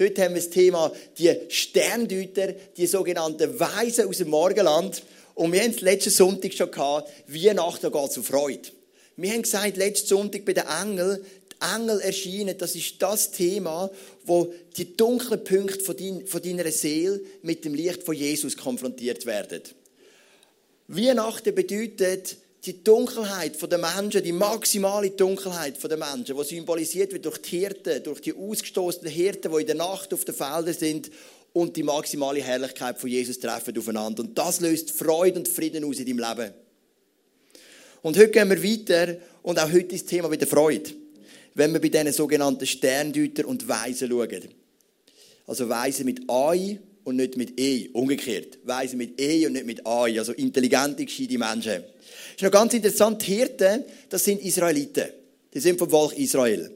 Heute haben wir das Thema die Sterndeuter, die sogenannten Weisen aus dem Morgenland. Und wir haben es letzten Sonntag schon gehabt, Weihnachten geht zu Freude. Wir haben gesagt, letzten Sonntag bei den Engeln, die Engel erscheinen, das ist das Thema, wo die dunklen Punkte von, dein, von deiner Seele mit dem Licht von Jesus konfrontiert werden. Weihnachten bedeutet, die Dunkelheit der Menschen, die maximale Dunkelheit der Menschen, die symbolisiert wird durch die Hirten, durch die ausgestoßenen Hirten, die in der Nacht auf den Feldern sind und die maximale Herrlichkeit von Jesus treffen aufeinander. Und das löst Freude und Frieden aus in deinem Leben. Und heute gehen wir weiter und auch heute ist das Thema wieder Freude. Wenn wir bei diesen sogenannten Sterndeuter und Weisen schauen. Also Weisen mit AI und nicht mit E. Umgekehrt. Weisen mit E und nicht mit AI. Also intelligente, gescheite Menschen. Das ist noch ganz interessant. Die Hirten, das sind Israeliten. Die sind vom Volk Israel.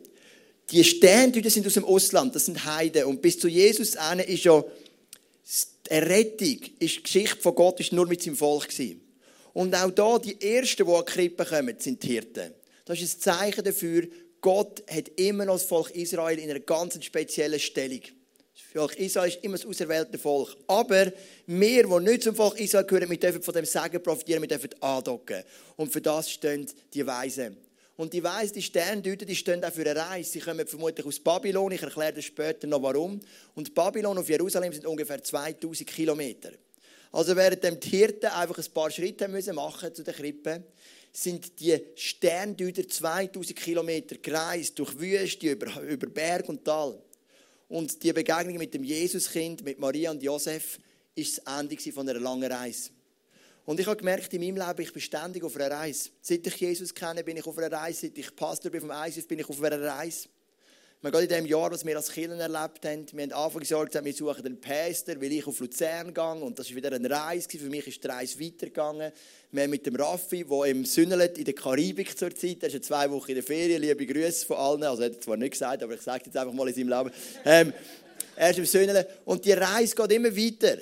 Die Sterndeuter sind aus dem Ausland. Das sind Heiden. Und bis zu Jesus eine ist ja die Errettung, ist die Geschichte von Gott ist nur mit seinem Volk gewesen. Und auch da, die Ersten, die an die Krippe kommen, sind die Hirten. Das ist ein Zeichen dafür, Gott hat immer noch das Volk Israel in einer ganz speziellen Stellung. Das Volk Israel ist immer das auserwählte Volk. Aber wir, die nicht zum Volk Israel gehören, wir dürfen von dem Segen profitieren, wir dürfen andocken. Und für das stehen die Weisen. Und die Weisen, die Sterndeuter, die stehen auch für eine Reise. Sie kommen vermutlich aus Babylon. Ich erkläre das später noch warum. Und Babylon auf Jerusalem sind ungefähr 2000 Kilometer. Also während die Hirten einfach ein paar Schritte müssen machen zu der Krippe, sind die Sterndeuter 2000 Kilometer gereist durch Wüste, über, über Berg und Tal. Und die Begegnung mit dem Jesuskind, mit Maria und Josef, ist das Ende von einer langen Reise. Und ich habe gemerkt, in meinem Leben, ich bin ständig auf einer Reise. Seit ich Jesus kenne, bin ich auf einer Reise. Seit ich Pastor bin vom ISIF, bin ich auf einer Reise. Wir gehen in dem Jahr, was wir als Kinder erlebt haben, wir haben Anfangsjahr gesagt, wir suchen einen Pastor, weil ich auf Luzern gehe und das war wieder eine Reise. Für mich ist die Reise weitergegangen. Wir haben mit dem Raffi, der im Sünnelet in der Karibik zurzeit, der ist ja zwei Wochen in der Ferien, liebe Grüße von allen, also er hat zwar nicht gesagt, aber ich sage jetzt einfach mal in seinem Leben. Ähm, er ist im Sünnelet und die Reise geht immer weiter.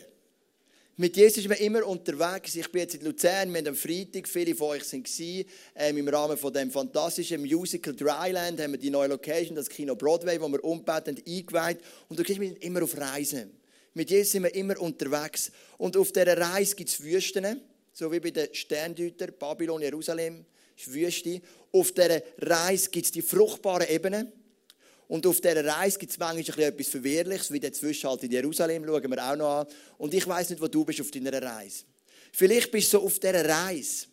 Mit Jesus ist man immer unterwegs. Ich bin jetzt in Luzern, wir haben am Freitag, viele von euch waren ähm, im Rahmen von dem fantastischen Musical Dryland, haben wir die neue Location, das Kino Broadway, wo wir umgebaut haben, eingeweiht. Und du wir immer auf Reisen. Mit Jesus sind wir immer unterwegs. Und auf dieser Reise gibt es Wüsten, so wie bei den Sterndeutern, Babylon, Jerusalem, ist Wüste. Auf dieser Reise gibt es die fruchtbaren Ebenen. Und auf dieser Reise gibt es manchmal etwas Verwirrliches, wie der Zwischenhalt in Jerusalem, schauen wir auch noch an. Und ich weiß nicht, wo du bist auf deiner Reise. Vielleicht bist du so auf dieser Reise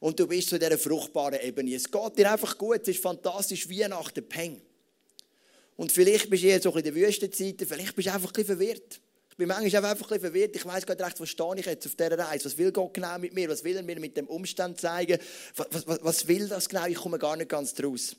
und du bist so in dieser fruchtbaren Ebene. Es geht dir einfach gut, es ist fantastisch, Weihnachten, Peng. Und vielleicht bist du eher so in der Wüstenzeit, vielleicht bist du einfach ein verwirrt. Ich bin manchmal einfach ein bisschen verwirrt. Ich weiß gar nicht recht, was stehe ich jetzt auf dieser Reise? Was will Gott genau mit mir? Was will er mir mit dem Umstand zeigen? Was, was, was will das genau? Ich komme gar nicht ganz draus.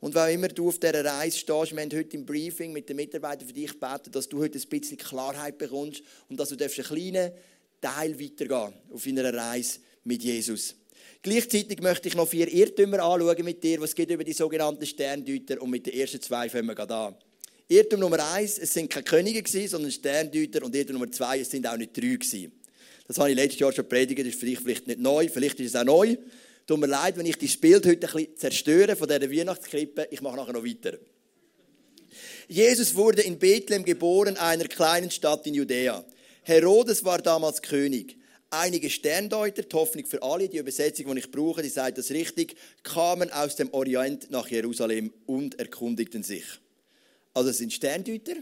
Und wenn immer du auf dieser Reise stehst, wir haben heute im Briefing mit den Mitarbeitern für dich gebeten, dass du heute ein bisschen Klarheit bekommst und dass du einen kleinen Teil weitergehen auf deiner Reise mit Jesus. Gleichzeitig möchte ich noch vier Irrtümer anschauen mit dir, was geht über die sogenannten Sterndeuter und mit den ersten zwei fangen wir an. Irrtum Nummer eins, es sind keine Könige gewesen, sondern Sterndeuter und Irrtum Nummer zwei, es sind auch nicht drei gewesen. Das habe ich letztes Jahr schon predigt, das ist vielleicht, vielleicht nicht neu, vielleicht ist es auch neu. Tut mir leid, wenn ich das Bild heute ein bisschen zerstöre von dieser Weihnachtskrippe. Ich mache nachher noch weiter. Jesus wurde in Bethlehem geboren, einer kleinen Stadt in Judäa. Herodes war damals König. Einige Sterndeuter, die Hoffnung für alle, die Übersetzung, die ich brauche, die sagt das richtig, kamen aus dem Orient nach Jerusalem und erkundigten sich. Also es sind Sterndeuter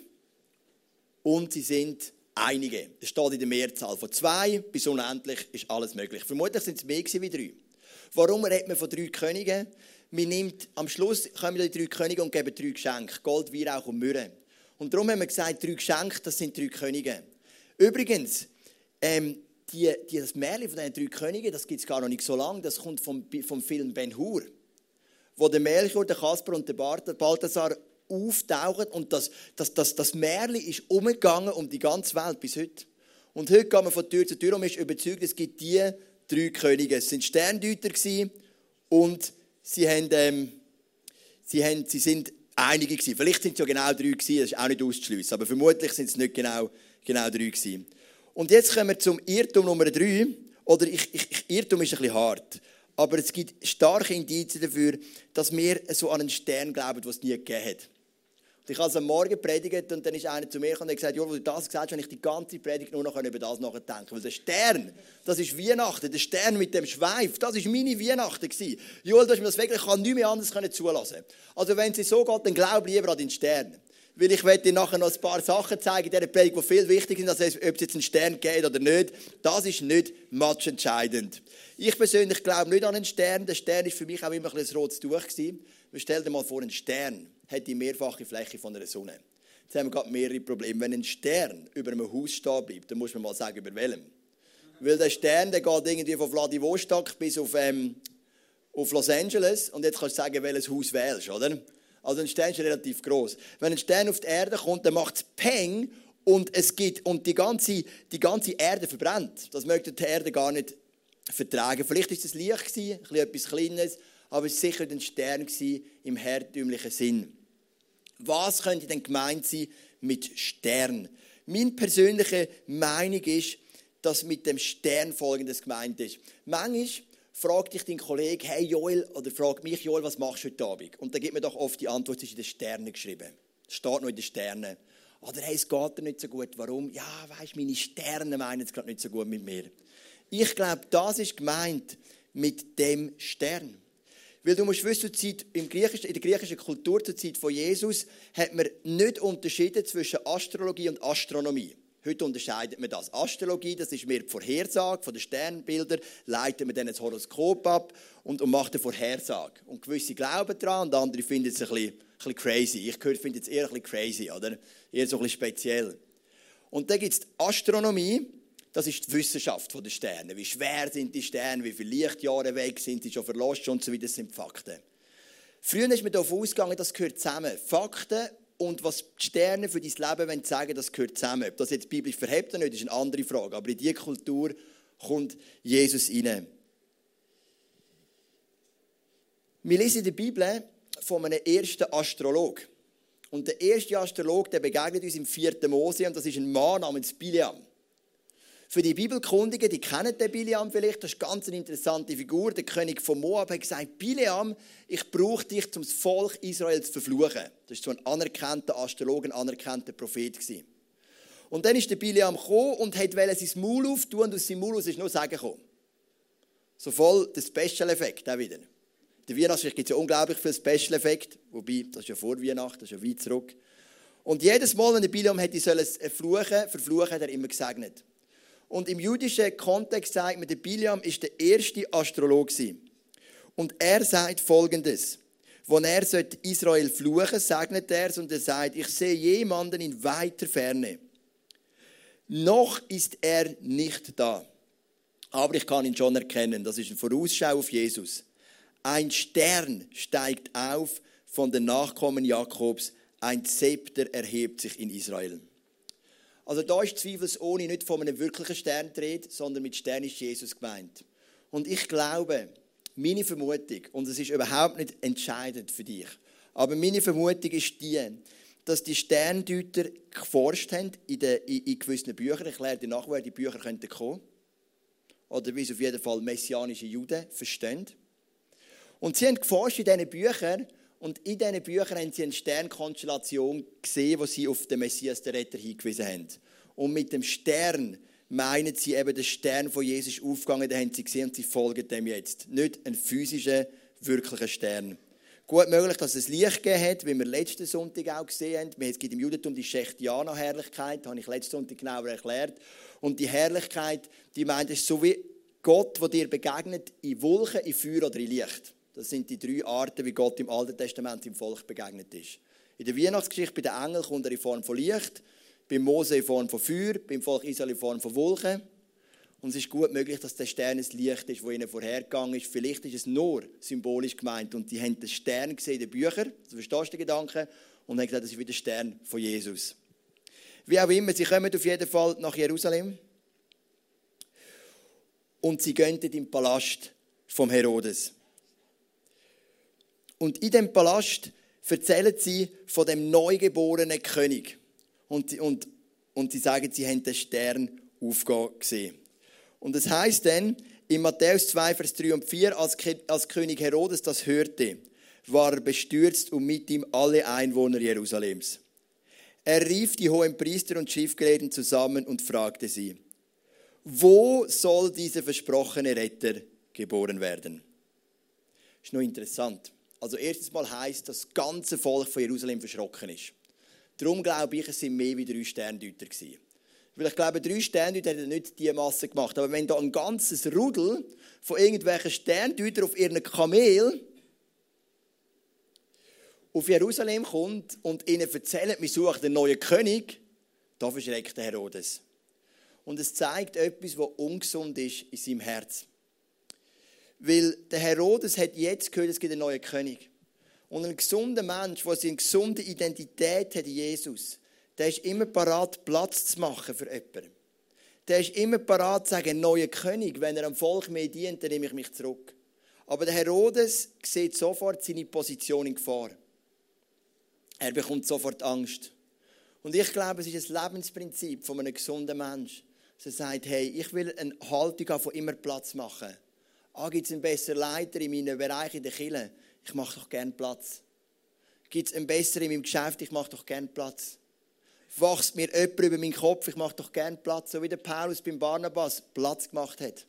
und sie sind einige. Das steht in der Mehrzahl. Von zwei bis unendlich ist alles möglich. Vermutlich sind es mehr wie drei. Warum redet man von drei Königen? Man nimmt, am Schluss kommen die drei Könige und geben drei Geschenke. Gold, Weihrauch und Myrrhe. Und darum haben wir gesagt, drei Geschenke, das sind drei Könige. Übrigens, ähm, die, die, das Märchen von diesen drei Königen, das gibt es gar noch nicht so lange, das kommt vom, vom Film Ben Hur, wo der Melchior, der Kasper und der Balthasar auftauchen und das, das, das, das Märchen ist umgegangen um die ganze Welt bis heute. Und heute gehen wir von Tür zu Tür und man ist überzeugt, es gibt die drei Könige. Es sind Sterndeuter und sie, haben, ähm, sie, haben, sie sind einige gewesen. Vielleicht sind es ja genau drei gewesen, das ist auch nicht auszuschliessen, aber vermutlich sind es nicht genau, genau drei gewesen. Und jetzt kommen wir zum Irrtum Nummer drei. Oder ich, ich, Irrtum ist ein bisschen hart, aber es gibt starke Indizien dafür, dass wir so an einen Stern glauben, was es nie gegeben hat. Ich habe am Morgen predigt und dann ist einer zu mir gekommen und hat gesagt, Joel, wo du das gesagt hast, habe ich die ganze Predigt nur noch über das nachdenken Weil der Stern, das ist Weihnachten, der Stern mit dem Schweif, das war meine Weihnachten. Gewesen. Joel, du hast mir das wirklich, ich kann nichts mehr anderes zulassen. Also wenn es so geht, dann glaub lieber an den Stern. Weil ich werde dir nachher noch ein paar Sachen zeigen in dieser Predigt, die viel wichtiger sind, als ob es jetzt einen Stern geht oder nicht. Das ist nicht matchentscheidend. Ich persönlich glaube nicht an einen Stern. Der Stern ist für mich auch immer ein, ein rotes Tuch gewesen. Stell dir mal vor, ein Stern hat die mehrfache Fläche von einer Sonne. Jetzt haben wir gerade mehrere Probleme. Wenn ein Stern über einem Haus stehen bleibt, dann muss man mal sagen, über welchem. Weil der Stern, der geht irgendwie von Vladivostok bis auf, ähm, auf Los Angeles und jetzt kannst du sagen, welches Haus wählst, oder? Also ein Stern ist relativ groß. Wenn ein Stern auf die Erde kommt, dann macht es Peng und es gibt und die ganze, die ganze Erde verbrennt. Das möchte die Erde gar nicht vertragen. Vielleicht ist es Licht gewesen, etwas Kleines, aber es war sicher ein Stern im hertümlichen Sinn. Was könnte denn gemeint sein mit Stern? Meine persönliche Meinung ist, dass mit dem Stern folgendes gemeint ist. Manchmal fragt dich dein Kollege, hey Joel, oder fragt mich Joel, was machst du heute Abend? Und dann gibt mir doch oft die Antwort, es ist in den Sternen geschrieben. Es steht noch in den Sternen. Oder hey, es geht dir nicht so gut. Warum? Ja, weißt meine Sterne meinen es gerade nicht so gut mit mir. Ich glaube, das ist gemeint mit dem Stern. Weil du musst wissen, Zeit, im in der griechischen Kultur zur Zeit von Jesus hat man nicht unterschieden zwischen Astrologie und Astronomie. Heute unterscheidet man das. Astrologie, das ist mehr die Vorhersage von den Sternbildern, leitet man dann das Horoskop ab und, und macht eine Vorhersage. Und gewisse glauben daran und andere finden es ein bisschen, ein bisschen crazy. Ich finde es eher ein bisschen crazy, oder? Eher so ein bisschen speziell. Und dann gibt es Astronomie, das ist die Wissenschaft der Sterne. Wie schwer sind die Sterne, wie viele Lichtjahre weg sind sie schon verlost und so weiter, das sind Fakten. Früher ist man davon ausgegangen, das gehört zusammen. Fakten und was die Sterne für dein Leben wollen sagen, das gehört zusammen. Ob das jetzt biblisch verhebt oder nicht, ist eine andere Frage. Aber in diese Kultur kommt Jesus rein. Wir lesen in der Bibel von einem ersten Astrolog. Und der erste Astrolog, der begegnet uns im 4. Mose und das ist ein Mann namens Biliam. Für die Bibelkundigen, die kennen den Biliam vielleicht, das ist ganz eine interessante Figur. Der König von Moab hat gesagt, Biliam, ich brauche dich, um das Volk Israel zu verfluchen. Das war so ein anerkannter Astrologe, ein anerkannter Prophet. Gewesen. Und dann ist der Biliam gekommen und wollte sein Maul auftun und aus seinem Maul ist nur Sagen gekommen. So voll der Special-Effekt auch wieder. Der Weihnachtszeit gibt es ja unglaublich viele Special-Effekte, wobei, das ist ja vor Weihnachten, das ist ja weit zurück. Und jedes Mal, wenn der Biliam hätte fluchen, verfluchen, hat er immer gesegnet. Und im jüdischen Kontext sagt man, der Biliam ist der erste Astrolog. Und er sagt folgendes. Wenn er Israel fluchen segnet er es und er sagt, ich sehe jemanden in weiter Ferne. Noch ist er nicht da. Aber ich kann ihn schon erkennen. Das ist eine Vorausschau auf Jesus. Ein Stern steigt auf von den Nachkommen Jakobs. Ein Zepter erhebt sich in Israel. Also da ist zweifelsohne nicht von einem wirklichen Stern dreht, sondern mit Stern ist Jesus gemeint. Und ich glaube, meine Vermutung, und es ist überhaupt nicht entscheidend für dich, aber meine Vermutung ist die, dass die Sterndeuter geforscht haben in, den, in, in gewissen Büchern. Ich lerne dir woher die Bücher kommen könnten. Oder wie es auf jeden Fall messianische Juden verstehen. Und sie haben geforscht in diesen Büchern und in diesen Büchern haben sie eine Sternkonstellation gesehen, wo sie auf den Messias, den Retter, hingewiesen haben. Und mit dem Stern meinen sie eben, der Stern von Jesus aufgegangen, den haben sie gesehen und sie folgen dem jetzt. Nicht ein physischer, wirklicher Stern. Gut möglich, dass es Licht gegeben hat, wie wir letzten Sonntag auch gesehen haben. Es gibt im Judentum die Schechtianer-Herrlichkeit, das habe ich letzten Sonntag genauer erklärt. Und die Herrlichkeit, die meint, es ist so wie Gott, der dir begegnet, in Wolken, in Feuer oder in Licht. Das sind die drei Arten, wie Gott im Alten Testament im Volk begegnet ist. In der Weihnachtsgeschichte bei den Engeln kommt er in Form von Licht, beim Mose in Form von Feuer, beim Volk Israel in Form von Wolken. Und es ist gut möglich, dass der Stern ein Licht ist, wo ihnen vorhergegangen ist. Vielleicht ist es nur symbolisch gemeint. Und die haben den Stern gesehen in den Büchern, so verstehst du den Gedanken, und haben gesagt, das ist wie der Stern von Jesus. Wie auch immer, sie kommen auf jeden Fall nach Jerusalem. Und sie gehen in den Palast vom Herodes. Und in dem Palast erzählen sie von dem neugeborenen König. Und, und, und sie sagen, sie haben den Stern aufgehen gesehen. Und es heißt dann in Matthäus 2, Vers 3 und 4, als, als König Herodes das hörte, war er bestürzt und mit ihm alle Einwohner Jerusalems. Er rief die hohen Priester und Schriftgelehrten zusammen und fragte sie, wo soll dieser versprochene Retter geboren werden? Ist noch interessant. Also erstens mal heißt, dass das ganze Volk von Jerusalem verschrocken ist. Darum glaube ich, es sind mehr wie drei Sterndeuter. Weil ich glaube, drei Sterndeuter hätten nicht diese Masse gemacht. Aber wenn da ein ganzes Rudel von irgendwelchen Sterndeutern auf ihren Kamel auf Jerusalem kommt und ihnen erzählt, wir suchen den neuen König, da verschreckt der Herodes. Und es zeigt etwas, was ungesund ist in seinem Herz. Weil der Herodes hat jetzt gehört, es gibt einen neuen König. Und ein gesunder Mensch, der eine gesunde Identität hat in Jesus, der ist immer parat, Platz zu machen für jemanden. Der ist immer parat zu sagen, neuer König, wenn er am Volk mehr dient, dann nehme ich mich zurück. Aber der Herodes sieht sofort seine Position in Gefahr. Er bekommt sofort Angst. Und ich glaube, es ist ein Lebensprinzip von einem gesunden Menschen. Dass er sagt, hey, ich will eine Haltung haben, von immer Platz machen. Ah, gibt es einen besseren Leiter in meinem Bereich in der Kirche? Ich mache doch gerne Platz. Gibt es einen besseren in meinem Geschäft? Ich mache doch gerne Platz. Wachst mir jemand über meinen Kopf? Ich mache doch gerne Platz. So wie der Paulus beim Barnabas Platz gemacht hat.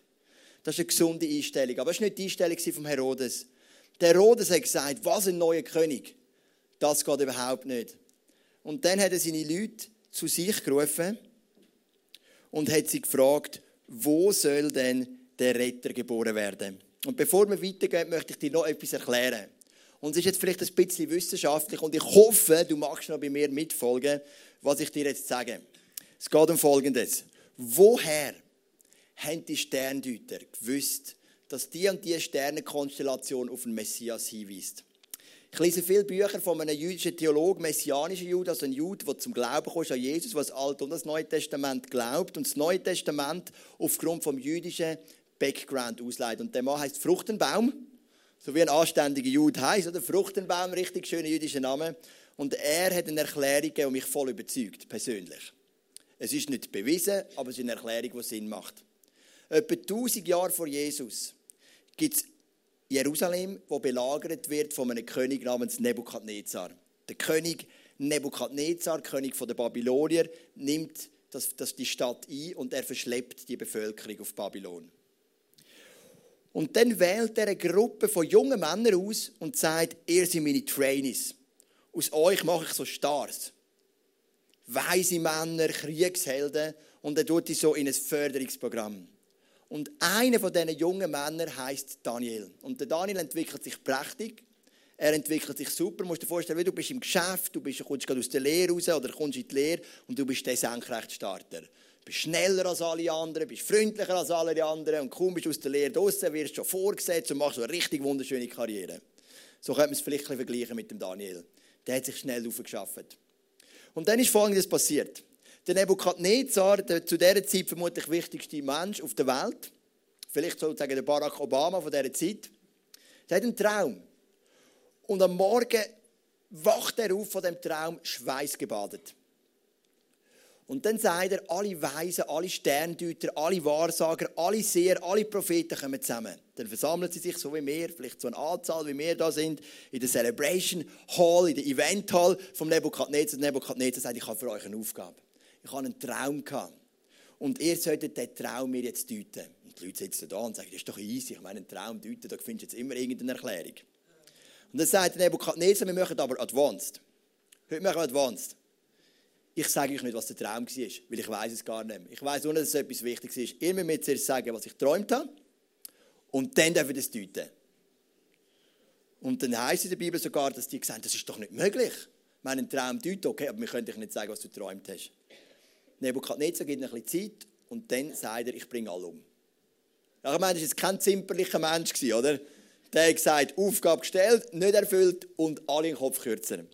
Das ist eine gesunde Einstellung. Aber das war nicht die Einstellung vom Herodes. Der Herodes hat gesagt, was ein neuer König. Das geht überhaupt nicht. Und dann hat er seine Leute zu sich gerufen und hat sie gefragt, wo soll denn der Retter geboren werden? Und bevor wir weitergehen, möchte ich dir noch etwas erklären. Und es ist jetzt vielleicht ein bisschen wissenschaftlich und ich hoffe, du magst noch bei mir mitfolgen, was ich dir jetzt sage. Es geht um Folgendes. Woher haben die Sterndeuter gewusst, dass die und die Sternenkonstellation auf den Messias hinweist? Ich lese viele Bücher von einem jüdischen Theologen, messianischen Jude, also ein Jude, der zum Glauben kommt an Jesus, was das Alte und das Neue Testament glaubt und das Neue Testament aufgrund vom jüdischen Background ausleitet. Und der Mann heißt Fruchtenbaum, so wie ein anständiger Jude heißt, oder Fruchtenbaum, richtig schöner jüdischer Name. Und er hat eine Erklärung gegeben, die mich voll überzeugt, persönlich. Es ist nicht bewiesen, aber es ist eine Erklärung, die Sinn macht. Etwa 1000 Jahre vor Jesus gibt es Jerusalem, wo belagert wird von einem König namens Nebukadnezar. Der König Nebukadnezar, König der Babylonier, nimmt das, das die Stadt ein und er verschleppt die Bevölkerung auf Babylon. Und dann wählt er eine Gruppe von jungen Männern aus und sagt, ihr seid meine Trainees. Aus euch mache ich so Stars. Weise Männer, Kriegshelden und er tut die so in ein Förderungsprogramm. Und einer von diesen jungen Männern heißt Daniel. Und der Daniel entwickelt sich prächtig. Er entwickelt sich super. Du musst dir vorstellen, du bist im Geschäft, du kommst gerade aus der Lehre raus oder kommst in die Lehre und du bist der Senkrechtstarter. Bist schneller als alle anderen, bist freundlicher als alle anderen und kaum bist du aus der Lehre draußen, wirst schon vorgesetzt und machst eine richtig wunderschöne Karriere. So könnte man es vielleicht vergleichen mit dem Daniel. Der hat sich schnell aufgeschafft. Und dann ist Folgendes passiert. Der Nebukadnezar, der zu dieser Zeit vermutlich wichtigste Mensch auf der Welt, vielleicht sozusagen der Barack Obama von dieser Zeit, der hat einen Traum. Und am Morgen wacht er auf von dem Traum, schweißgebadet. Und dann sagt er, alle Weisen, alle Sterndeuter, alle Wahrsager, alle Seher, alle Propheten kommen zusammen. Dann versammeln sie sich so wie wir, vielleicht so eine Anzahl wie wir da sind, in der Celebration Hall, in der Event Hall vom Nebukadnezar. Nebukadnezar sagt, ich habe für euch eine Aufgabe ich hatte einen Traum. Gehabt. Und ihr solltet diesen Traum mir jetzt deuten. Und die Leute sitzen da und sagen, das ist doch easy, ich meine, einen Traum deuten, da findest du jetzt immer irgendeine Erklärung. Und dann sagt der Nebukadnezar, wir machen aber advanced. Heute machen wir advanced. Ich sage euch nicht, was der Traum war, weil ich weiß es gar nicht mehr. Ich weiß nur, dass es etwas Wichtiges ist. Ihr müsst mir zuerst sagen, was ich geträumt habe. Und dann dürfen wir das deuten. Und dann heisst es in der Bibel sogar, dass die haben, das ist doch nicht möglich. Meinen Traum deuten, okay, aber wir können dich nicht sagen, was du geträumt hast. Nebukadnezar gibt ein bisschen Zeit und dann sagt er, ich bringe alle um. Ich meine, das war kein zimperlicher Mensch, oder? Der hat gesagt, Aufgabe gestellt, nicht erfüllt und alle in den Kopf kürzen.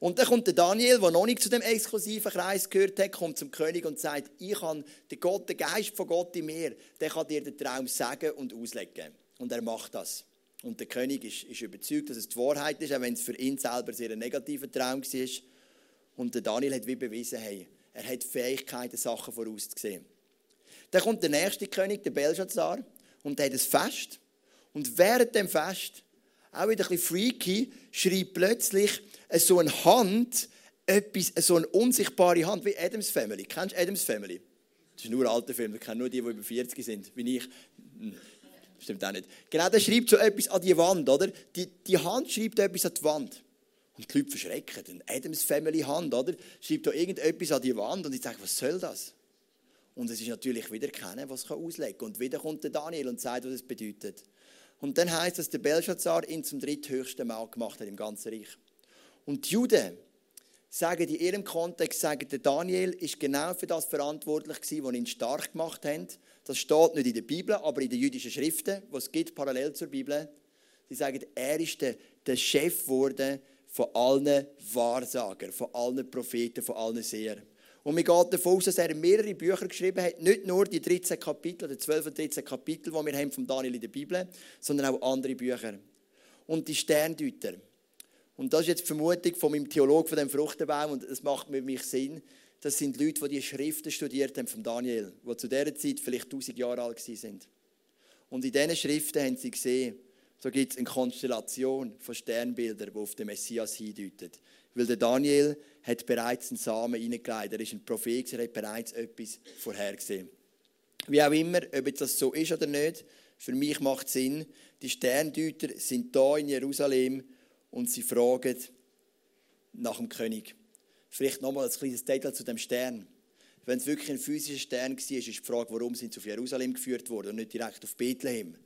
Und dann kommt der Daniel, der noch nicht zu dem exklusiven Kreis gehört hat, kommt zum König und sagt, ich habe den Gott, den Geist von Gott in mir, der kann dir den Traum sagen und auslegen. Und er macht das. Und der König ist, ist überzeugt, dass es die Wahrheit ist, auch wenn es für ihn selber sehr ein negativer Traum war. Und der Daniel hat wie bewiesen, hey, er hat Fähigkeiten, Sachen vorauszusehen. Dann kommt der nächste König, der Belshazzar, und der hat ein Fest. Und während dem Fest, auch wieder ein bisschen freaky, schreibt plötzlich so eine Hand etwas, so eine unsichtbare Hand, wie Adams Family. Kennst du Adams Family? Das ist nur ein alter Film, das kennen nur die, die über 40 sind, wie ich. Hm, stimmt auch nicht. Genau, der schreibt so etwas an die Wand, oder? Die, die Hand schreibt etwas an die Wand. Und die Leute verschrecken. Eine Adams Family Hand, oder? Schreibt da irgendetwas an die Wand und ich sage, was soll das? Und es ist natürlich wieder keiner, was auslegen kann. Und wieder kommt der Daniel und sagt, was es bedeutet. Und dann heißt es, dass der Belshazzar ihn zum dritthöchsten Mal gemacht hat im ganzen Reich. Und die Juden sagen in ihrem Kontext, sagen, der Daniel ist genau für das verantwortlich gewesen, was ihn stark gemacht hat. Das steht nicht in der Bibel, aber in den jüdischen Schriften, was es gibt, parallel zur Bibel. Sie sagen, er ist der, der Chef geworden von allen Wahrsagern, von allen Propheten, von allen Sehern. Und wir gehen davon aus, dass er mehrere Bücher geschrieben hat, nicht nur die 13 Kapitel, die 12 und 13 Kapitel, die wir haben von Daniel in der Bibel, sondern auch andere Bücher. Und die Sterndeuter. Und das ist jetzt die Vermutung von meinem Theologen von dem Fruchtenbaum und es macht mir mich Sinn. Das sind Leute, die die Schriften studiert haben von Daniel, die zu dieser Zeit vielleicht 1000 Jahre alt sind. Und in diesen Schriften haben sie gesehen, so gibt es eine Konstellation von Sternbildern, die auf den Messias hindeuten. Weil der Daniel hat bereits einen Samen hineingelegt. Er ist ein Prophet, er hat bereits etwas vorhergesehen. Wie auch immer, ob das so ist oder nicht, für mich macht es Sinn, die Sterndeuter sind da in Jerusalem und sie fragen nach dem König. Vielleicht nochmal ein kleines Detail zu dem Stern. Wenn es wirklich ein physischer Stern war, ist die Frage, warum sind sie auf Jerusalem geführt worden und nicht direkt auf Bethlehem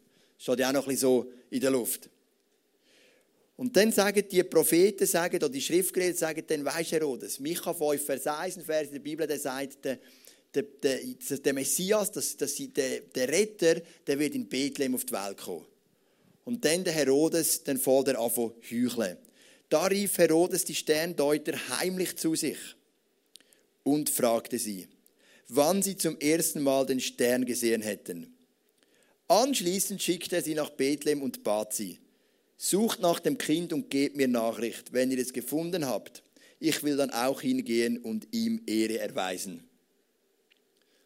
steht ja auch noch ein bisschen so in der Luft. Und dann sagen die Propheten, sagen, oder die Schriftgelehrten sagen dann, weisst Herodes, Micha 5, Vers 1, ein Vers in der Bibel, der sagt, der, der, der, der Messias, das, das, der, der Retter, der wird in Bethlehem auf die Welt kommen. Und dann der Herodes, dann fällt er an zu. Da rief Herodes die Sterndeuter heimlich zu sich und fragte sie, wann sie zum ersten Mal den Stern gesehen hätten. Anschließend schickte er sie nach Bethlehem und bat sie, sucht nach dem Kind und gebt mir Nachricht, wenn ihr es gefunden habt. Ich will dann auch hingehen und ihm Ehre erweisen.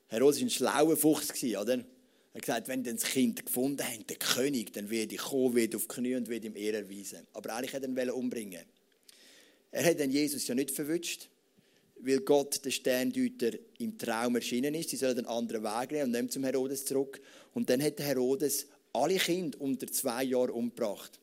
Herodes war ein schlauer Fuchs, oder? Er hat gesagt, wenn ihr das Kind gefunden habt, den König, dann werde ich kommen, werde auf die Knie und werde ihm Ehre erweisen. Aber eigentlich hat er ihn umbringen. Er hat dann Jesus ja nicht verwünscht weil Gott der Sterndeuter im Traum erschienen ist. Sie sollen einen anderen Weg nehmen und nehmen zum Herodes zurück. Und dann hat Herodes alle Kinder unter zwei Jahren umgebracht.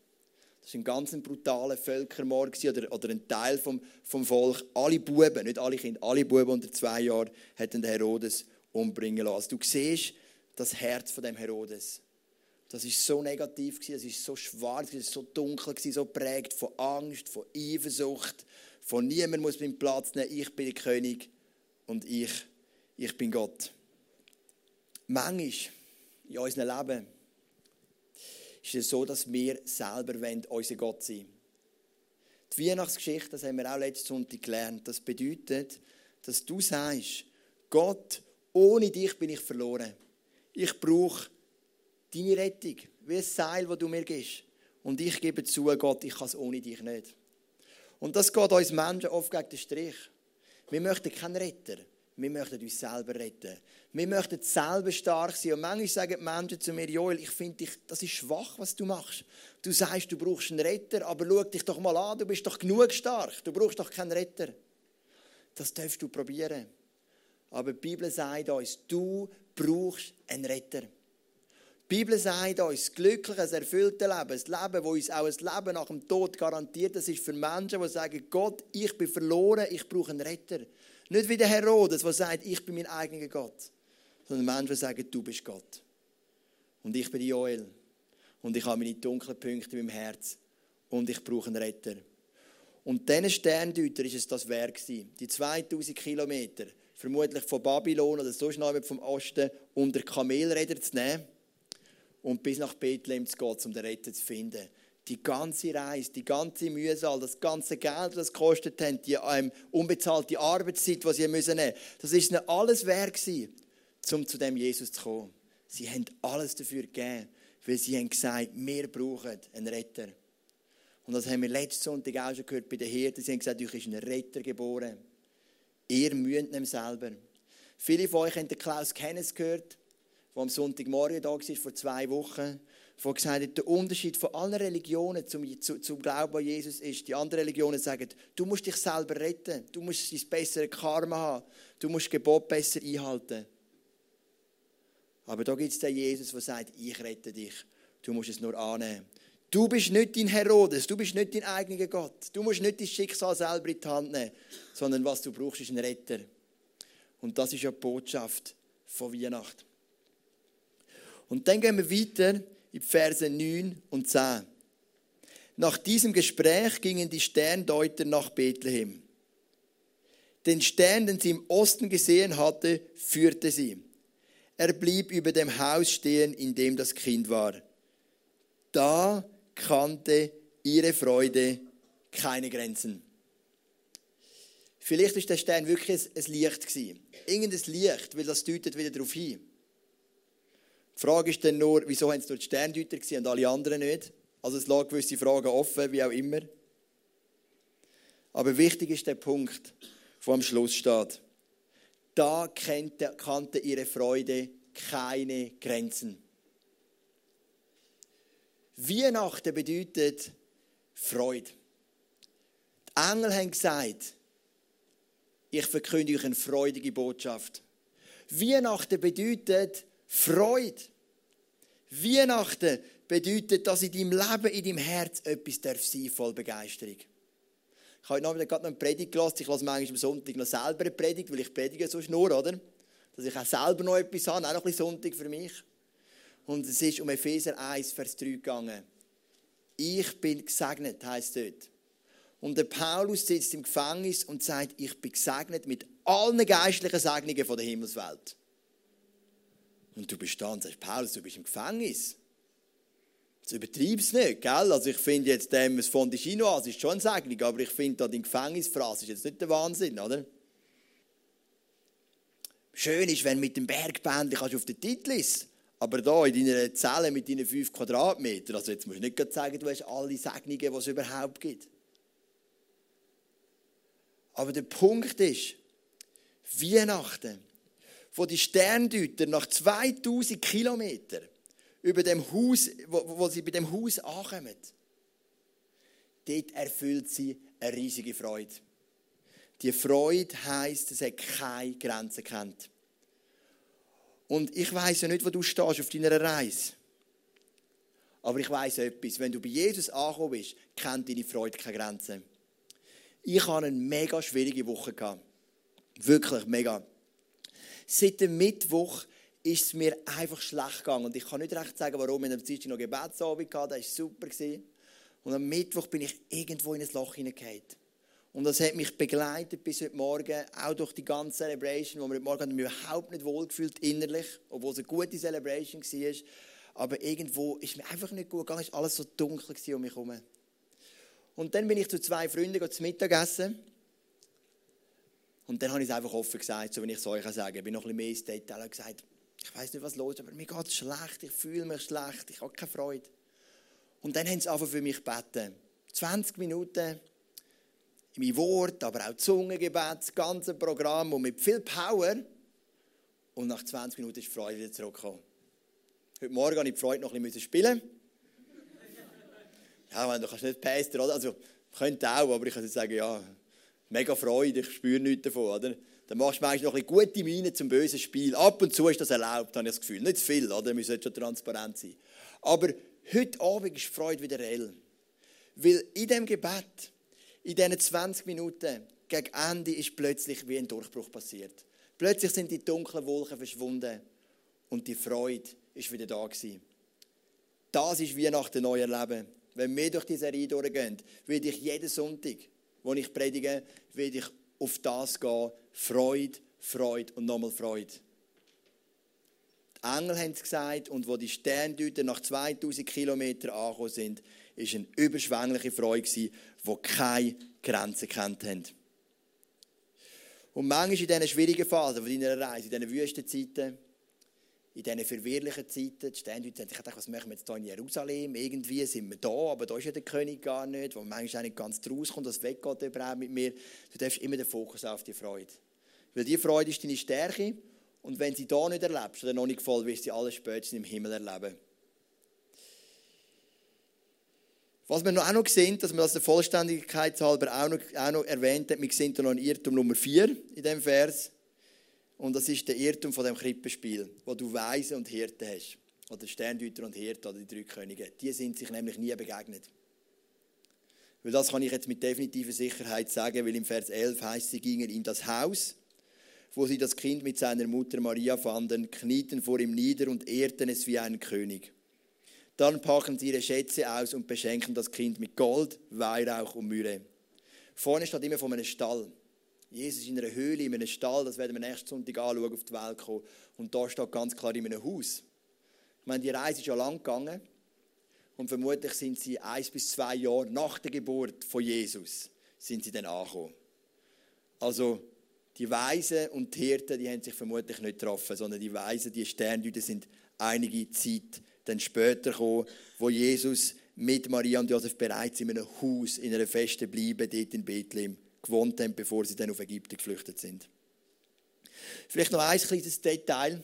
Das war ein ganz brutaler Völkermord oder, oder ein Teil vom, vom Volk. Alle Buben, nicht alle Kinder, alle Buben unter zwei Jahren hätten Herodes umbringen lassen. Du siehst das Herz von dem Herodes. Das ist so negativ das ist so schwarz, das ist so dunkel so prägt von Angst, von Eifersucht, von niemand muss meinen Platz nehmen. Ich bin der König und ich, ich bin Gott. Manchmal in unserem Leben ist es so, dass wir selber unser Gott sein wollen. Die Weihnachtsgeschichte, das haben wir auch letzten Sonntag gelernt, das bedeutet, dass du sagst, Gott, ohne dich bin ich verloren. Ich brauche deine Rettung, wie ein Seil, das du mir gibst. Und ich gebe zu, Gott, ich kann es ohne dich nicht. Und das geht uns Menschen oft gegen den Strich. Wir möchten keinen Retter. Wir möchten uns selber retten. Wir möchten selber stark sein. Und manchmal sagen die Menschen zu mir, Joel, ich finde dich, das ist schwach, was du machst. Du sagst, du brauchst einen Retter, aber schau dich doch mal an, du bist doch genug stark. Du brauchst doch keinen Retter. Das darfst du probieren. Aber die Bibel sagt uns, du brauchst einen Retter. Die Bibel sagt uns, glückliches, erfülltes Leben, ein Leben, das uns auch ein Leben nach dem Tod garantiert, das ist für Menschen, die sagen, Gott, ich bin verloren, ich brauche einen Retter. Nicht wie der Herodes, der sagt, ich bin mein eigener Gott, sondern Menschen, die sagen, du bist Gott. Und ich bin Joel. Und ich habe meine dunklen Punkte in meinem Herz. Und ich brauche einen Retter. Und diesen Sterndeutern ist es das Werk Die 2000 Kilometer, vermutlich von Babylon oder so schnell vom Osten, unter Kamelräder zu nehmen und bis nach Bethlehem zu gehen, um den Retter zu finden. Die ganze Reise, die ganze Mühsal, das ganze Geld, das gekostet hat, die ähm, unbezahlte Arbeitszeit, die sie müssen nehmen das ist ihnen alles wert um zu dem Jesus zu kommen. Sie haben alles dafür gegeben, weil sie haben gesagt, wir brauchen einen Retter. Und das haben wir letzten Sonntag auch schon gehört bei den Hirten. Sie haben gesagt, euch ist ein Retter geboren. Ihr müsst ihn selber. Viele von euch haben den Klaus Kennes gehört der am Sonntagmorgen da war, vor zwei Wochen, der gesagt hat, der Unterschied von allen Religionen zum, zu, zum Glauben an Jesus ist, die anderen Religionen sagen, du musst dich selber retten, du musst dein bessere Karma haben, du musst Gebot besser einhalten. Aber da gibt es den Jesus, der sagt, ich rette dich, du musst es nur annehmen. Du bist nicht dein Herodes, du bist nicht dein eigener Gott. Du musst nicht dein Schicksal selber in die Hand nehmen, sondern was du brauchst, ist ein Retter. Und das ist ja die Botschaft von Weihnachten. Und dann gehen wir weiter in Verse 9 und 10. Nach diesem Gespräch gingen die Sterndeuter nach Bethlehem. Den Stern, den sie im Osten gesehen hatte, führte sie. Er blieb über dem Haus stehen, in dem das Kind war. Da kannte ihre Freude keine Grenzen. Vielleicht ist der Stern wirklich ein Licht gewesen. Irgendein Licht, weil das deutet wieder darauf hin. Die Frage ist dann nur, wieso haben es die Sterndeuter gesehen und alle anderen nicht? Also es lag gewisse Fragen offen, wie auch immer. Aber wichtig ist der Punkt, der am Schluss steht. Da kannte ihre Freude keine Grenzen. Weihnachten bedeutet Freude. Die Engel haben gesagt, ich verkünde euch eine freudige Botschaft. Weihnachten bedeutet Freude. Weihnachten bedeutet, dass in deinem Leben, in deinem Herz etwas darf sein voll Begeisterung. Ich habe heute Nachmittag gerade noch eine Predigt gelassen. Ich lasse manchmal am Sonntag noch selber eine Predigt, weil ich predige so nur, oder? Dass ich auch selber noch etwas habe, auch noch ein bisschen Sonntag für mich. Und es ist um Epheser 1, Vers 3 gegangen. Ich bin gesegnet, heißt dort. Und der Paulus sitzt im Gefängnis und sagt, ich bin gesegnet mit allen geistlichen Segnungen von der Himmelswelt. Und du bist da und sagst, Paulus, du bist im Gefängnis. Das übertreibst nicht, gell? Also ich finde jetzt, dem das Fondicino ist schon eine Segnung, aber ich finde, da dein Gefängnisfraß ist jetzt nicht der Wahnsinn, oder? Schön ist, wenn mit dem Bergbändchen kannst auf den Titel ist. Aber da in deiner Zelle mit deinen fünf Quadratmetern, also jetzt musst du nicht sagen, du hast alle Segnungen, die es überhaupt gibt. Aber der Punkt ist, Weihnachten, wo die Sterndeuter nach 2000 Kilometern über dem Haus, wo, wo sie bei dem Haus ankommen, dort erfüllt sie eine riesige Freude. Die Freude heisst, es hat keine Grenzen kennt. Und ich weiß ja nicht, wo du stehst auf deiner Reise. Aber ich weiß etwas. Wenn du bei Jesus angekommen bist, kennt deine Freude keine Grenzen. Ich hatte eine mega schwierige Woche. Wirklich mega. Seit dem Mittwoch ist es mir einfach schlecht gegangen. Und ich kann nicht recht sagen, warum. Ich am Dienstag noch Gebetsabend das war super. Und am Mittwoch bin ich irgendwo in ein Loch hineingehauen. Und das hat mich begleitet bis heute Morgen, auch durch die ganze Celebration, wo wir heute Morgen mich überhaupt nicht wohlgefühlt innerlich, obwohl es eine gute Celebration war. Aber irgendwo ist mir einfach nicht gut gegangen, es war alles so dunkel um mich herum. Und dann bin ich zu zwei Freunden zum Mittagessen. Und dann habe ich es einfach offen gesagt, so wie ich es euch sagen Ich bin noch ein bisschen mehr ins Detail gesagt, ich weiß nicht, was los ist, aber mir geht es schlecht, ich fühle mich schlecht, ich habe keine Freude. Und dann haben sie einfach für mich gebeten. 20 Minuten mein Wort, aber auch Zungengebet, das ganze Programm und mit viel Power. Und nach 20 Minuten ist die Freude wieder zurückgekommen. Heute Morgen habe ich die Freude noch ein bisschen spielen. Ja, du kannst nicht Pastor, oder? Also, könnte auch, aber ich kann sagen, ja, mega Freude, ich spüre nichts davon, oder? Dann machst du manchmal noch ein bisschen gute Miene zum bösen Spiel. Ab und zu ist das erlaubt, habe ich das Gefühl. Nicht zu viel, oder? Wir sollten schon transparent sein. Aber heute Abend ist die Freude wieder reell. Weil in diesem Gebet in diesen 20 Minuten gegen Ende ist plötzlich wie ein Durchbruch passiert. Plötzlich sind die dunklen Wolken verschwunden und die Freude ist wieder da gewesen. Das ist Weihnachten neu erleben. Wenn wir durch diese Serie durchgehen, werde ich jeden Sonntag, wo ich predige, werde ich auf das gehen. Freude, Freude und nochmal Freude. Die Engel haben es gesagt und wo die Sterndeuter nach 2000 Kilometern angekommen sind, ist eine überschwängliche Freude, die keine Grenzen kennt haben. Und manchmal in diesen schwierigen Phasen deiner Reise, in diesen Wüstenzeiten, in diesen verwirrlichen Zeiten, die Ständleute sagen, ich dachte, was machen wir jetzt hier in Jerusalem? Irgendwie sind wir da, aber da ist ja der König gar nicht, wo manchmal auch nicht ganz rauskommt, das weggeht überhaupt mit mir. Du darfst immer den Fokus auf die Freude. Weil die Freude ist deine Stärke Und wenn sie da nicht erlebst oder noch nicht voll, wirst du sie alles spätestens im Himmel erleben. Was wir noch auch noch sehen, dass wir das der Vollständigkeit halber auch noch, auch noch erwähnt haben, wir sehen noch einen Irrtum Nummer 4 in diesem Vers. Und das ist der Irrtum von dem Krippenspiel, wo du Weise und Hirten hast. Oder Sterndeuter und Hirten oder die drei Könige. Die sind sich nämlich nie begegnet. Weil das kann ich jetzt mit definitiver Sicherheit sagen, weil im Vers 11 heißt, sie gingen in das Haus, wo sie das Kind mit seiner Mutter Maria fanden, knieten vor ihm nieder und ehrten es wie einen König. Dann packen sie ihre Schätze aus und beschenken das Kind mit Gold, Weihrauch und Myrrhe. Vorne steht immer von einem Stall. Jesus in einer Höhle, in einem Stall, das werden wir nächsten Sonntag anschauen, auf die Welt kommen. Und da steht ganz klar in einem Haus. Ich meine, die Reise ist ja lang gegangen. Und vermutlich sind sie eins bis zwei Jahre nach der Geburt von Jesus sind sie dann angekommen. Also die Weisen und die Hirten, die haben sich vermutlich nicht getroffen, sondern die Weisen, die Sterndeuter sind einige Zeit dann später gekommen, wo Jesus mit Maria und Josef bereits in einem Haus, in einer festen Bleibe dort in Bethlehem gewohnt haben, bevor sie dann auf Ägypten geflüchtet sind. Vielleicht noch ein kleines Detail,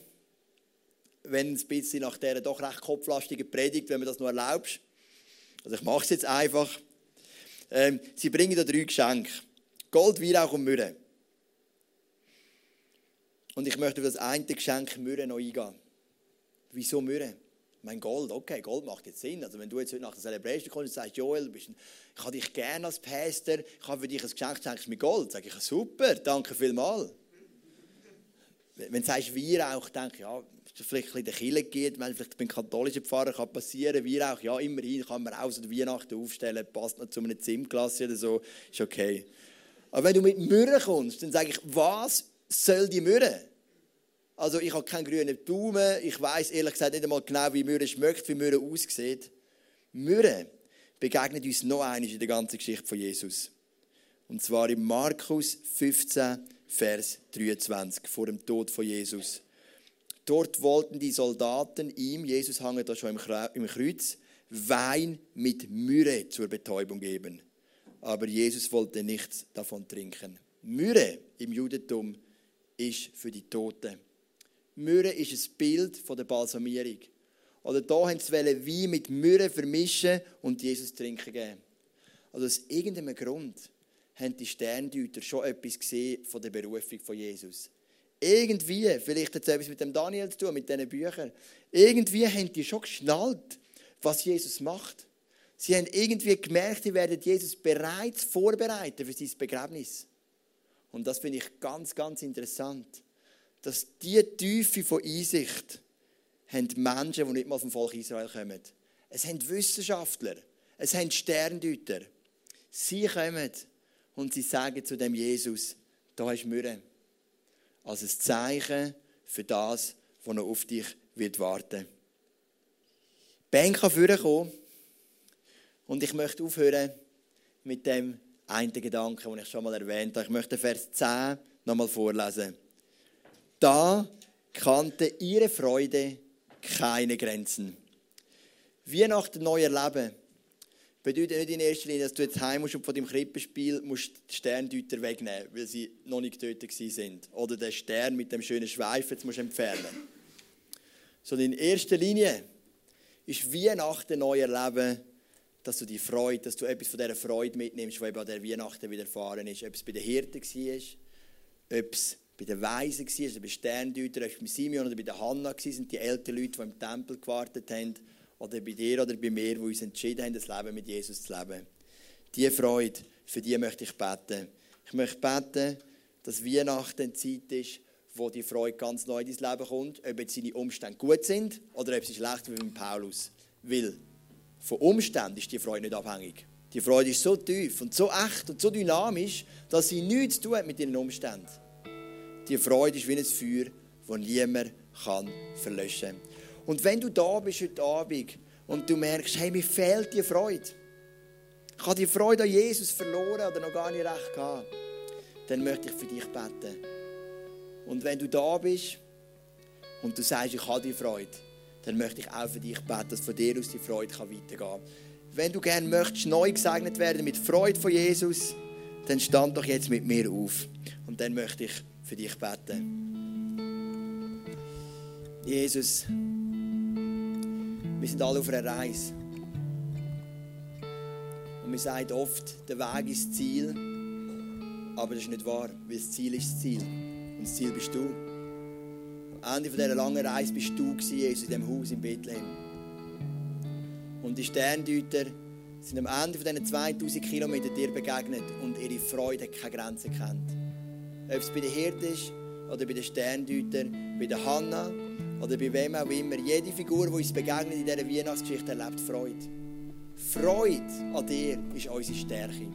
wenn es ein bisschen nach dieser doch recht kopflastigen Predigt, wenn man das nur erlaubst. Also ich mache es jetzt einfach. Ähm, sie bringen da drei Geschenke. Gold, Weihrauch und Myrrhe. Und ich möchte auf das eine Geschenk Myrrhe noch eingehen. Wieso Myrrhe? Mein Gold, okay, Gold macht jetzt Sinn. Also wenn du jetzt heute nach der Celebration kommst und sagst, Joel, bist ein, ich habe dich gerne als Pastor, ich habe für dich ein Geschenk, schenkst mit Gold, sage ich, super, danke vielmals. Wenn du sagst Weihrauch, denke ich, ja, vielleicht ein bisschen der Kirche geht, wenn vielleicht beim katholischen Pfarrer kann passieren, Weihrauch, ja, immerhin kann man auch so die Weihnachten aufstellen, passt noch zu einem Zimtglas oder so, ist okay. Aber wenn du mit Myrrhe kommst, dann sage ich, was soll die Myrrhe? Also ich habe keinen grünen Daumen, ich weiß ehrlich gesagt nicht einmal genau, wie Myrrhe schmeckt, wie Myrrhe aussieht. Myrrhe begegnet uns noch einmal in der ganzen Geschichte von Jesus. Und zwar in Markus 15, Vers 23, vor dem Tod von Jesus. Dort wollten die Soldaten ihm, Jesus hange da schon im Kreuz, Wein mit Myrrhe zur Betäubung geben. Aber Jesus wollte nichts davon trinken. Myrrhe im Judentum ist für die Toten. Myrrhe ist ein Bild von der Balsamierung. Oder da haben sie Wein mit Myrrhe vermischen und Jesus trinken geben. Also aus irgendeinem Grund haben die Sterndeuter schon etwas gesehen von der Berufung von Jesus. Irgendwie, vielleicht hat es etwas mit dem Daniel zu tun, mit diesen Büchern. Irgendwie haben die schon geschnallt, was Jesus macht. Sie haben irgendwie gemerkt, sie werden Jesus bereits vorbereiten für sein Begräbnis. Und das finde ich ganz, ganz interessant dass diese Tiefe von Einsicht haben Menschen, die nicht mal vom Volk Israel kommen. Es haben Wissenschaftler, es haben Sterndeuter. Sie kommen und sie sagen zu dem Jesus, da ist Mürre. Als ein Zeichen für das, was noch auf dich wird warten. Ben kann vorkommen und ich möchte aufhören mit dem einen Gedanken, den ich schon mal erwähnt habe. Ich möchte Vers 10 nochmal vorlesen. Da kannte ihre Freude keine Grenzen. Weihnachten neu erleben bedeutet nicht in erster Linie, dass du jetzt heim musst und von dem Krippenspiel musst die Sterndeuter wegnehmen, weil sie noch nicht getötet sind. Oder den Stern mit dem schönen Schweif jetzt musst du entfernen. Sondern in erster Linie ist Weihnachten neu erleben, dass du die Freude, dass du etwas von dieser Freude mitnimmst, die eben an der Weihnachten widerfahren ist. Ob es bei den Hirten war, ob es bei den Weisen war, also bei Sterndeutern, bei Simeon oder bei der Hanna sind die älteren Leute, die im Tempel gewartet haben, oder bei dir oder bei mir, die uns entschieden haben, das Leben mit Jesus zu leben. Diese Freude, für die möchte ich beten. Ich möchte beten, dass Weihnachten eine Zeit ist, wo die Freude ganz neu in dein Leben kommt, ob jetzt seine Umstände gut sind oder ob sie schlecht sind wie mit Paulus. Weil von Umständen ist die Freude nicht abhängig. Die Freude ist so tief und so echt und so dynamisch, dass sie nichts zu tun hat mit ihren Umständen. Die Freude ist wie ein Feuer, das niemand kann verlöschen kann. Und wenn du da bist heute Abend und du merkst, hey, mir fehlt die Freude, ich habe die Freude an Jesus verloren oder noch gar nicht recht gehabt, dann möchte ich für dich beten. Und wenn du da bist und du sagst, ich habe die Freude, dann möchte ich auch für dich beten, dass von dir aus die Freude weitergehen kann. Wenn du gerne möchtest, neu gesegnet werden mit Freude von Jesus, dann stand doch jetzt mit mir auf. Und dann möchte ich für dich beten. Jesus, wir sind alle auf einer Reise. Und wir sagen oft, der Weg ist das Ziel. Aber das ist nicht wahr, weil das Ziel ist das Ziel. Und das Ziel bist du. Am Ende dieser langen Reise bist du, Jesus, in diesem Haus in Bethlehem. Und die Sterndeuter sind am Ende dieser 2000 Kilometer dir begegnet und ihre Freude keine Grenzen kennt. Ob es bei den Hirten ist oder bei den Sterndeutern, bei der Hanna oder bei wem auch immer. Jede Figur, die uns begegnet in dieser Weihnachtsgeschichte, erlebt Freude. Freude an dir ist unsere Stärke.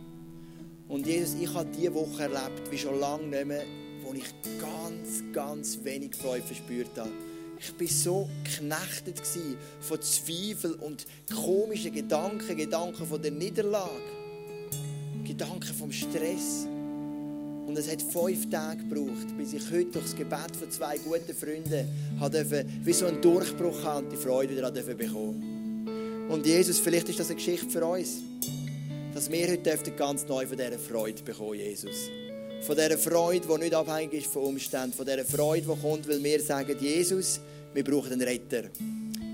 Und Jesus, ich habe diese Woche erlebt, wie schon lange nicht mehr, wo ich ganz, ganz wenig Freude verspürt habe. Ich war so geknechtet von Zweifel und komischen Gedanken, Gedanken von der Niederlage, Gedanken vom Stress. Und es hat fünf Tage gebraucht, bis ich heute durch das Gebet von zwei guten Freunden habe wie so einen Durchbruch haben und die Freude wieder bekommen. Und Jesus, vielleicht ist das eine Geschichte für uns, dass wir heute ganz neu von dieser Freude bekommen, Jesus. Von dieser Freude, die nicht abhängig ist von Umständen. Von dieser Freude, die kommt, weil wir sagen, Jesus, wir brauchen einen Retter.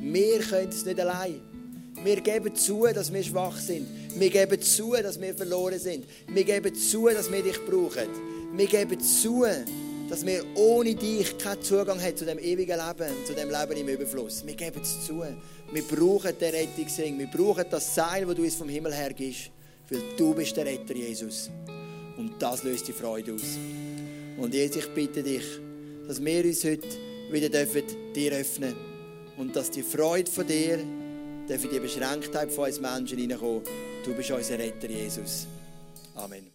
Wir können es nicht allein. Wir geben zu, dass wir schwach sind. Wir geben zu, dass wir verloren sind. Wir geben zu, dass wir dich brauchen. Wir geben zu, dass wir ohne dich keinen Zugang haben zu dem ewigen Leben, zu dem Leben im Überfluss. Wir geben es zu. Wir brauchen den Rettungsring. Wir brauchen das Seil, das du uns vom Himmel her gibst. Weil du bist der Retter, Jesus. Und das löst die Freude aus. Und jetzt, ich bitte dich, dass wir uns heute wieder dürfen dir öffnen und dass die Freude von dir, darf in die Beschränktheit von uns Menschen hineinkommen. Du bist unser Retter, Jesus. Amen.